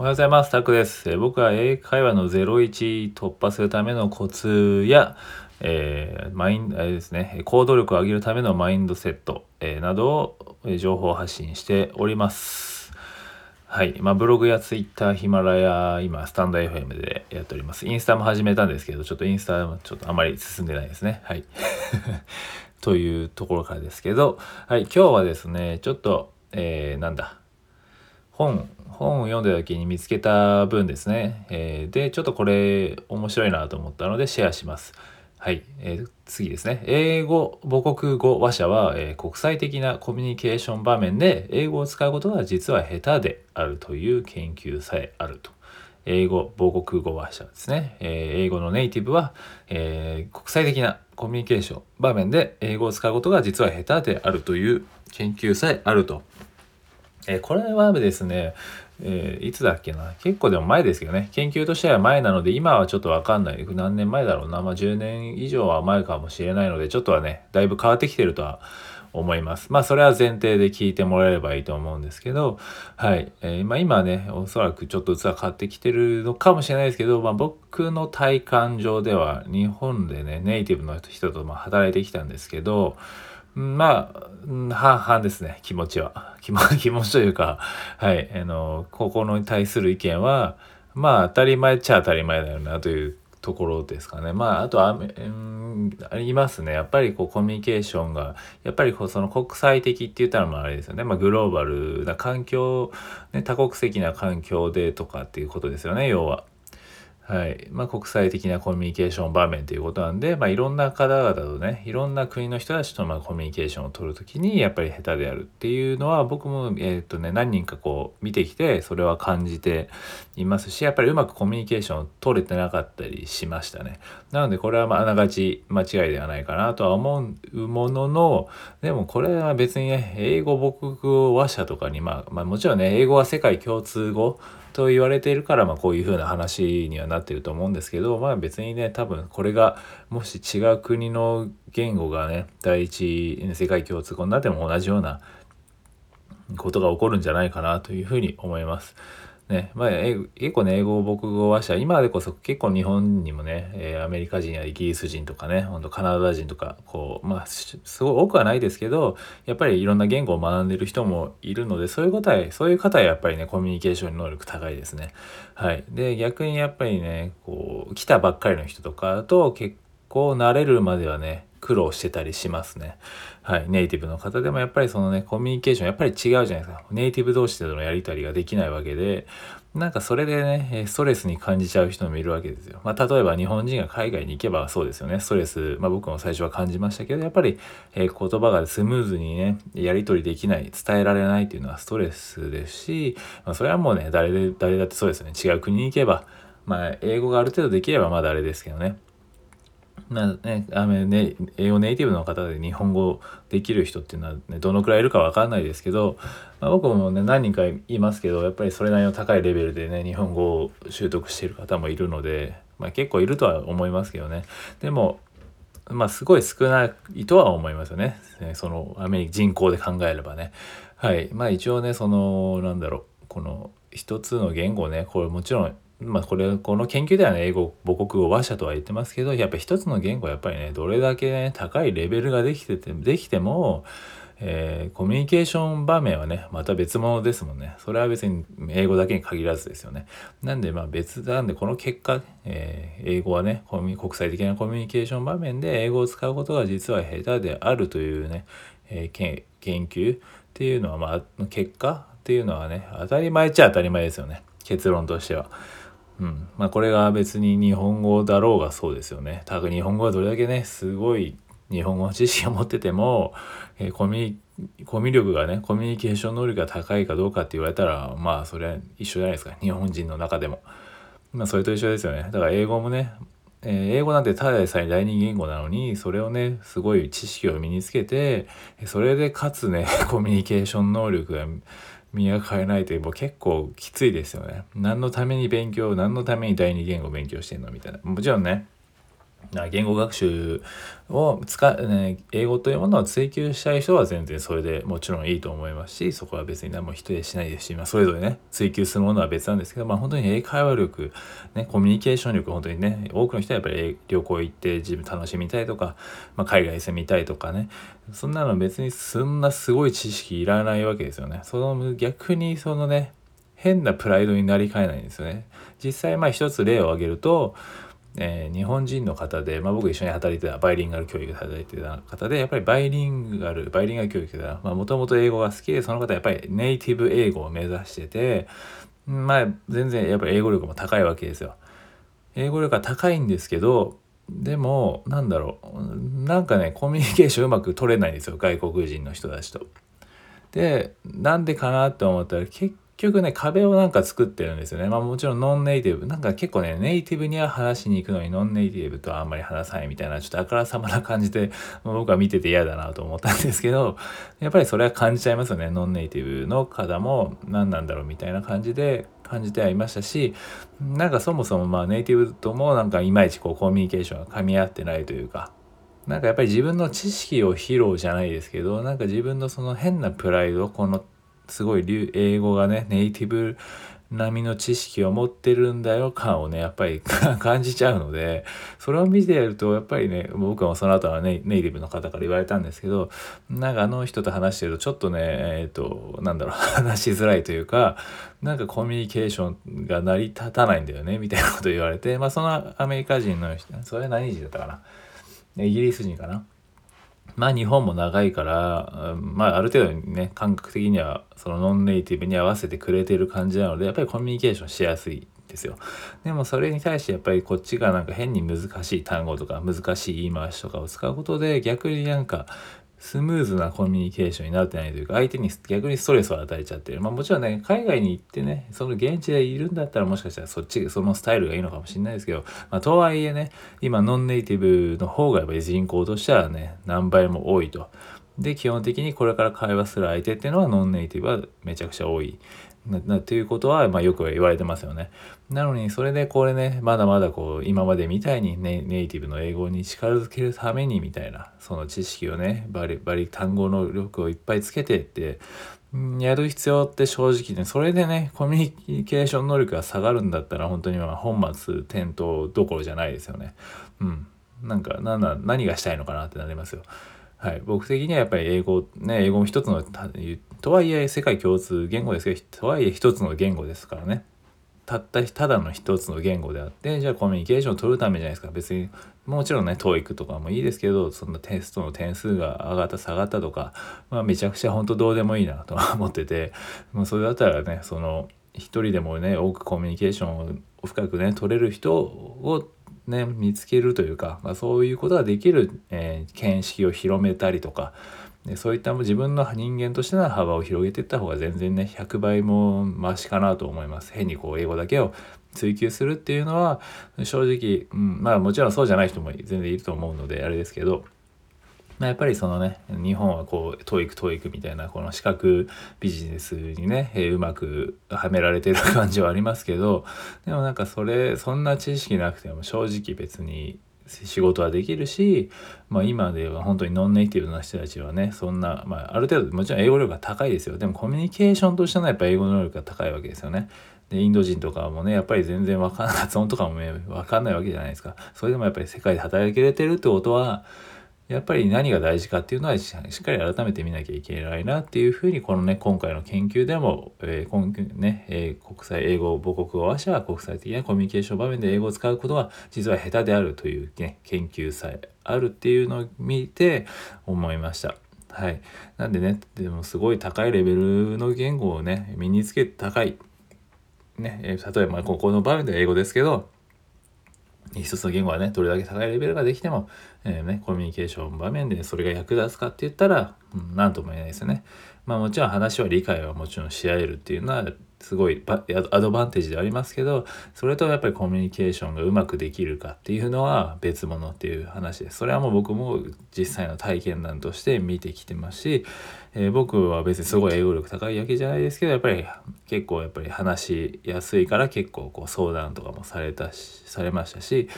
おはようございます。タクです。僕は英会話の01突破するためのコツや、えー、マイン、えー、ですね、行動力を上げるためのマインドセット、えー、などを、情報発信しております。はい。まあ、ブログやツイッター、ヒマラヤ、今、スタンド FM でやっております。インスタも始めたんですけど、ちょっとインスタもちょっとあまり進んでないですね。はい。というところからですけど、はい。今日はですね、ちょっと、えー、なんだ、本、本を読んだ時に見つけた文ですね。えー、で、ちょっとこれ面白いなと思ったのでシェアします。はい、えー、次ですね。英語母国語話者は、えー、国際的なコミュニケーション場面で英語を使うことが実は下手であるという研究さえあると。英語母国語話者ですね。えー、英語のネイティブは、え国際的なコミュニケーション場面で英語を使うことが実は下手であるという研究さえあると。えこれはですね、えー、いつだっけな？結構でも前ですけどね。研究としては前なので今はちょっとわかんない。何年前だろうな？まあ10年以上は前かもしれないのでちょっとはねだいぶ変わってきてるとは思います。まあそれは前提で聞いてもらえればいいと思うんですけどはい、えー、まあ、今ねおそらくちょっと器変わってきてるのかもしれないですけど、まあ、僕の体感上では日本でねネイティブの人とま働いてきたんですけどまあ、半々ですね、気持ちは。気持ちというか、はい、あの、ここに対する意見は、まあ、当たり前っちゃ当たり前だよなというところですかね。まあ、あとは、うん、ありますね。やっぱりこう、コミュニケーションが、やっぱりこう、その国際的って言ったらまああれですよね。まあ、グローバルな環境、ね、多国籍な環境でとかっていうことですよね、要は。はいまあ、国際的なコミュニケーション場面ということなんで、まあ、いろんな方々とねいろんな国の人たちとまコミュニケーションを取る時にやっぱり下手であるっていうのは僕も、えーとね、何人かこう見てきてそれは感じていますしやっぱりうまくコミュニケーションを取れてなかったりしましたね。なのでこれはまあながち間違いではないかなとは思うもののでもこれは別にね英語母国語話者とかに、まあ、まあもちろんね英語は世界共通語と言われているから、まあ、こういうふうな話にはなってると思うんですけど、まあ、別にね多分これがもし違う国の言語がね第一世界共通語になっても同じようなことが起こるんじゃないかなというふうに思います。ね、まあ、結構ね、英語母国語話者、今でこそ結構日本にもね、えー、アメリカ人やイギリス人とかね、ほんとカナダ人とか、こう、まあ、すごい多くはないですけど、やっぱりいろんな言語を学んでる人もいるので、そういう方は、そういう方はやっぱりね、コミュニケーション能力高いですね。はい。で、逆にやっぱりね、こう、来たばっかりの人とかだと結構慣れるまではね、苦労してたりしますね。はい。ネイティブの方でもやっぱりそのね、コミュニケーションやっぱり違うじゃないですか。ネイティブ同士でのやり取りができないわけで、なんかそれでね、ストレスに感じちゃう人もいるわけですよ。まあ、例えば日本人が海外に行けばそうですよね。ストレス、まあ僕も最初は感じましたけど、やっぱり、え、言葉がスムーズにね、やり取りできない、伝えられないっていうのはストレスですし、まあ、それはもうね、誰で、誰だってそうですよね。違う国に行けば、まあ、英語がある程度できればまだあれですけどね。なね、あのね、英語ネイティブの方で日本語できる人っていうのは、ね、どのくらいいるかわかんないですけど、まあ、僕もね、何人かいますけど、やっぱりそれなりの高いレベルでね、日本語を習得している方もいるので、まあ、結構いるとは思いますけどね。でも、まあ、すごい少ないとは思いますよね。その、アメリカ人口で考えればね。はい。まあ、一応ね、その、なんだろう、この、一つの言語ね、これもちろんまあこれこの研究ではね英語母国語話者とは言ってますけどやっぱ一つの言語はやっぱりねどれだけね高いレベルができててできても、えー、コミュニケーション場面はねまた別物ですもんね。それは別に英語だけに限らずですよね。なんでまあ別なんでこの結果、えー、英語はね国際的なコミュニケーション場面で英語を使うことが実は下手であるというね、えー、研究っていうのはまあ結果っていうのはね当たり前っちゃ当たり前ですよね。結論としては。うんまあ、これが別に日本語だろうがそうですよね。多分日本語はどれだけねすごい日本語の知識を持ってても、えー、コミコミュ力がねコミュニケーション能力が高いかどうかって言われたらまあそれは一緒じゃないですか日本人の中でも。まあそれと一緒ですよね。だから英語もね、えー、英語なんてただでさえ第二言語なのにそれをねすごい知識を身につけてそれでかつね コミュニケーション能力が磨かれないともう結構きついですよね。何のために勉強何のために第二言語を勉強してんの？みたいな。もちろんね言語学習を使う、ね、英語というものを追求したい人は全然それでもちろんいいと思いますしそこは別に何も否定しないですし、まあ、それぞれね追求するものは別なんですけど、まあ、本当に英会話力、ね、コミュニケーション力本当にね多くの人はやっぱり旅行行って自分楽しみたいとか、まあ、海外住みたいとかねそんなの別にそんなすごい知識いらないわけですよね。その逆にそのね変なプライドになりかねないんですよね。実際まあ一つ例を挙げるとえー、日本人の方で、まあ、僕一緒に働いてたバイリンガル教育で働いてた方でやっぱりバイリンガルバイリンガル教育でもともと英語が好きでその方やっぱりネイティブ英語を目指しててまあ全然やっぱり英語力も高いわけですよ。英語力が高いんですけどでもなんだろうなんかねコミュニケーションうまく取れないんですよ外国人の人たちと。でなんでかなって思ったら結局ね、壁をなんか作ってるんですよね。まあもちろんノンネイティブ。なんか結構ね、ネイティブには話しに行くのにノンネイティブとはあんまり話さないみたいな、ちょっとあからさまな感じで、ま、僕は見てて嫌だなと思ったんですけど、やっぱりそれは感じちゃいますよね。ノンネイティブの方も何なんだろうみたいな感じで感じてはいましたし、なんかそもそもまあネイティブともなんかいまいちこうコミュニケーションが噛み合ってないというか、なんかやっぱり自分の知識を披露じゃないですけど、なんか自分のその変なプライド、このすごい英語がねネイティブ並みの知識を持ってるんだよ。感をねやっぱり 感じちゃうのでそれを見てやるとやっぱりね僕はその後はねネイティブの方から言われたんですけどなんかあの人と話してるとちょっとねえっ、ー、となんだろう 話しづらいというかなんかコミュニケーションが成り立たないんだよねみたいなこと言われてまあそのアメリカ人の人それは何人だったかな？イギリス人かな？まあ日本も長いから、まあある程度ね、感覚的にはそのノンネイティブに合わせてくれてる感じなので、やっぱりコミュニケーションしやすいですよ。でもそれに対してやっぱりこっちがなんか変に難しい単語とか難しい言い回しとかを使うことで逆になんかスムーズなコミュニケーションになってないというか、相手に逆にストレスを与えちゃってる。まあもちろんね、海外に行ってね、その現地でいるんだったらもしかしたらそっち、そのスタイルがいいのかもしれないですけど、まあとはいえね、今ノンネイティブの方がやっぱり人口としてはね、何倍も多いと。で、基本的にこれから会話する相手っていうのはノンネイティブはめちゃくちゃ多い。なということは、まあ、よく言われてますよね。なのにそれでこれねまだまだこう今までみたいにネネイティブの英語に力づけるためにみたいなその知識をねバリバリ単語の力をいっぱいつけてってやる必要って正直ねそれでねコミュニケーション能力が下がるんだったら本当にまあ本末転倒どころじゃないですよね。うん。なんか何何がしたいのかなってなりますよ。はい、僕的にはやっぱり英語ね英語も一つのとはいえ世界共通言語ですけどとはいえ一つの言語ですからね。たったただの一つの言語であってじゃあコミュニケーションを取るためじゃないですか別にもちろんね TOEIC とかもいいですけどそんなテストの点数が上がった下がったとか、まあ、めちゃくちゃ本当どうでもいいなと思ってて もうそれだったらねその一人でもね多くコミュニケーションを深くね取れる人をね、見つけるというか、まあ、そういうことができる、えー、見識を広めたりとか、でそういった自分の人間としての幅を広げていった方が全然ね100倍もマシかなと思います。変にこう英語だけを追求するっていうのは正直、うん、まあもちろんそうじゃない人も全然いると思うのであれですけどま、やっぱりそのね日本はこう TOEIC TOEIC みたいなこの資格ビジネスにね、え、うまくはめられてる感じはありますけどでもなんかそれそんな知識なくても正直別に仕事はできるし、まあ、今では本当にノンネイティブな人たちはねそんな、まあ、ある程度もちろん英語力が高いですよでもコミュニケーションとしてのやっぱ英語能力が高いわけですよね。でインド人とかもねやっぱり全然わかんない発音とかもねわかんないわけじゃないですか。それでもやっぱり世界で働けてるってことはやっぱり何が大事かっていうのはしっかり改めて見なきゃいけないなっていうふうにこのね今回の研究でも、えー今ねえー、国際英語母国語話者は国際的なコミュニケーション場面で英語を使うことは実は下手であるという、ね、研究さえあるっていうのを見て思いました。はい、なんでねでもすごい高いレベルの言語をね身につけて高い、ね、例えばここの場面では英語ですけど一つの言語はねどれだけ高いレベルができても、えー、ね、コミュニケーション場面でそれが役立つかって言ったら、うん、何とも言えないですよね。まあもちろん話は理解はもちろんし合えるっていうのはすごいアドバンテージでありますけどそれとやっぱりコミュニケーションがうまくできるかっていうのは別物っていう話ですそれはもう僕も実際の体験談として見てきてますし、えー、僕は別にすごい英語力高いわけじゃないですけどやっぱり結構やっぱり話しやすいから結構こう相談とかもされたしされましたし、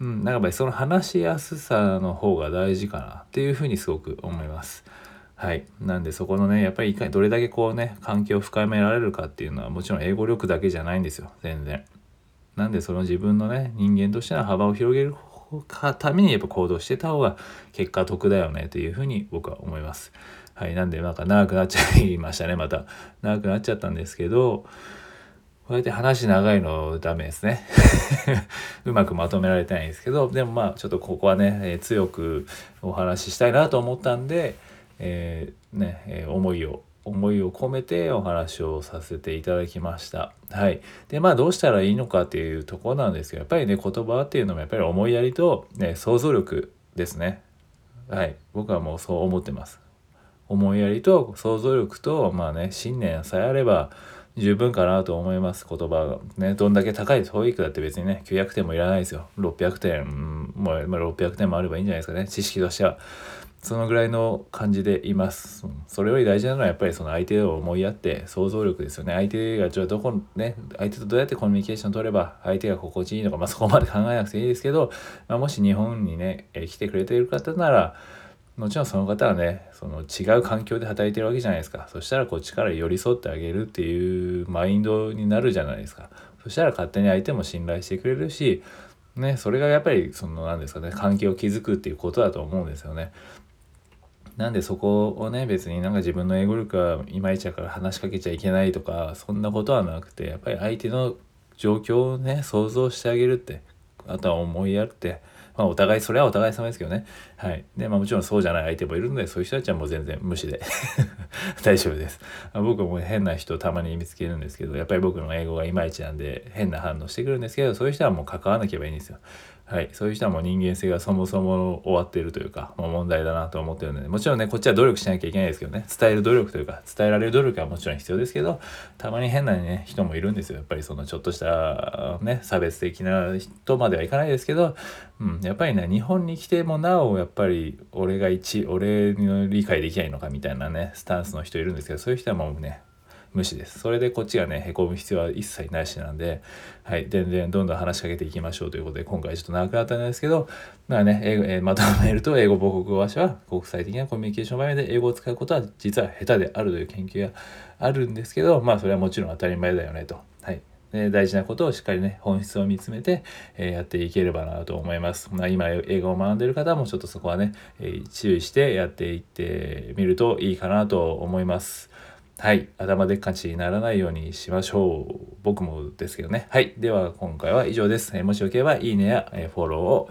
うん、なんかやっぱりその話しやすさの方が大事かなっていうふうにすごく思います。はい。なんでそこのね、やっぱりいかにどれだけこうね、関係を深められるかっていうのはもちろん英語力だけじゃないんですよ。全然。なんでその自分のね、人間としての幅を広げるためにやっぱ行動してた方が結果得だよねというふうに僕は思います。はい。なんでなんか長くなっちゃいましたね、また。長くなっちゃったんですけど、こうやって話長いのダメですね。うまくまとめられてないんですけど、でもまあちょっとここはね、え、強くお話ししたいなと思ったんで、えー、ね、え、思いを思いを込めてお話をさせていただきました。はい。で、まあどうしたらいいのかっていうところなんですけど、やっぱりね、言葉っていうのもやっぱり思いやりと、ね、想像力ですね。はい。僕はもうそう思ってます。思いやりと想像力と、まあね、信念さえあれば十分かなと思います。言葉が。ね、どんだけ高い TOEIC だって別にね、900点もいらないですよ。600点、もう、600点もあればいいんじゃないですかね。知識としては。そのぐらいの感じでいます。それより大事なのはやっぱりその相手を思いやって想像力ですよね。相手がじゃあどこね、相手とどうやってコミュニケーション取れば相手が心地いいのか、まあそこまで考えなくていいですけど、まあ、もし日本にね、え来てくれている方なら、もちろんその方はね、その違う環境で働いてるわけじゃないですか。そしたらこっちから寄り添ってあげるっていうマインドになるじゃないですか。そしたら勝手に相手も信頼してくれるし、ね、それがやっぱりその何ですかね、関係を築くっていうことだと思うんですよね。なんでそこをね別になんか自分の英語力はいまいちだから話しかけちゃいけないとかそんなことはなくてやっぱり相手の状況をね想像してあげるってあとは思いやるってまあ、お互い、それはお互い様ですけどね。はい。で、まあもちろんそうじゃない相手もいるので、そういう人たちはもう全然無視で 大丈夫です。僕も変な人たまに見つけるんですけど、やっぱり僕の英語がいまいちなんで変な反応してくるんですけど、そういう人はもう関わらなければいいんですよ。はい、そういう人はもう人間性がそもそも終わっているというか、もう問題だなと思ってるので、もちろんね、こっちは努力しなきゃいけないですけどね、伝える努力というか、伝えられる努力はもちろん必要ですけど、たまに変なね、人もいるんですよ。やっぱりそのちょっとしたね、差別的な人まではいかないですけど、うん、やっぱりね、日本に来てもなお、やっぱり俺が一、俺の理解できないのかみたいなね、スタンスの人いるんですけど、そういう人はもうね、無視です。それでこっちがね、へこむ必要は一切ないしなんで、はい、全然どんどん話しかけていきましょうということで、今回ちょっと長くなったんですけど、まあね、英語えー、まとめると、英語母国語話は国際的なコミュニケーション場面で英語を使うことは実は下手であるという研究があるんですけど、まあそれはもちろん当たり前だよねと。はい。大事なことをしっかりね本質を見つめて、えー、やっていければなと思います。まあ、今英語を学んでる方もちょっとそこはね、えー、注意してやっていってみるといいかなと思います。はい。頭でっかちにならないようにしましょう。僕もですけどね。はい。では、今回は以上です。え、もしよければ、いいねや、え、フォローを、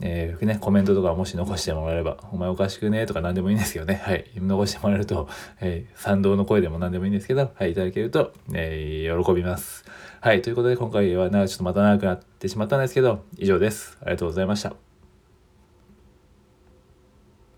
えー、ね、コメントとかもし残してもらえれば、お前おかしくねとか何でもいいんですけどね。はい。残してもらえると、えー、賛同の声でも何でもいいんですけど、はい、いただけると、えー、喜びます。はい。ということで、今回はなんか、ちょっとまた長くなってしまったんですけど、以上です。ありがとうございました。